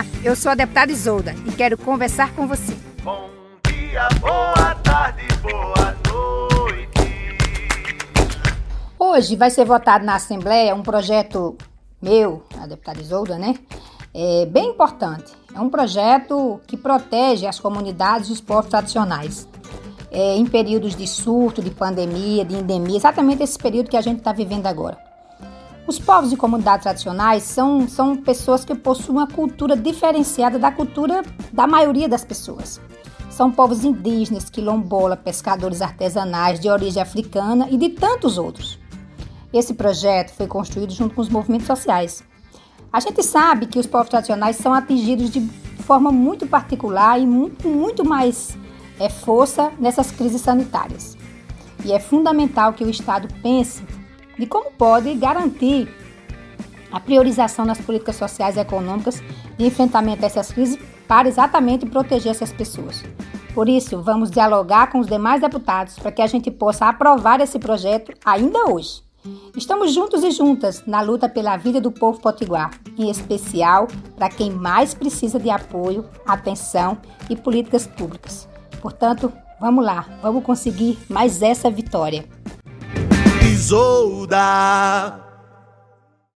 Olá, eu sou a deputada Isolda e quero conversar com você. Bom dia, boa tarde, boa noite. Hoje vai ser votado na Assembleia um projeto meu, a deputada Isolda, né? É bem importante. É um projeto que protege as comunidades e os povos tradicionais. É, em períodos de surto, de pandemia, de endemia, exatamente esse período que a gente está vivendo agora. Os povos e comunidades tradicionais são, são pessoas que possuem uma cultura diferenciada da cultura da maioria das pessoas. São povos indígenas, quilombola, pescadores artesanais de origem africana e de tantos outros. Esse projeto foi construído junto com os movimentos sociais. A gente sabe que os povos tradicionais são atingidos de forma muito particular e muito, muito mais é, força nessas crises sanitárias. E é fundamental que o Estado pense de como pode garantir a priorização nas políticas sociais e econômicas de enfrentamento a essas crises para exatamente proteger essas pessoas. Por isso, vamos dialogar com os demais deputados para que a gente possa aprovar esse projeto ainda hoje. Estamos juntos e juntas na luta pela vida do povo potiguar, em especial para quem mais precisa de apoio, atenção e políticas públicas. Portanto, vamos lá, vamos conseguir mais essa vitória. Isolda.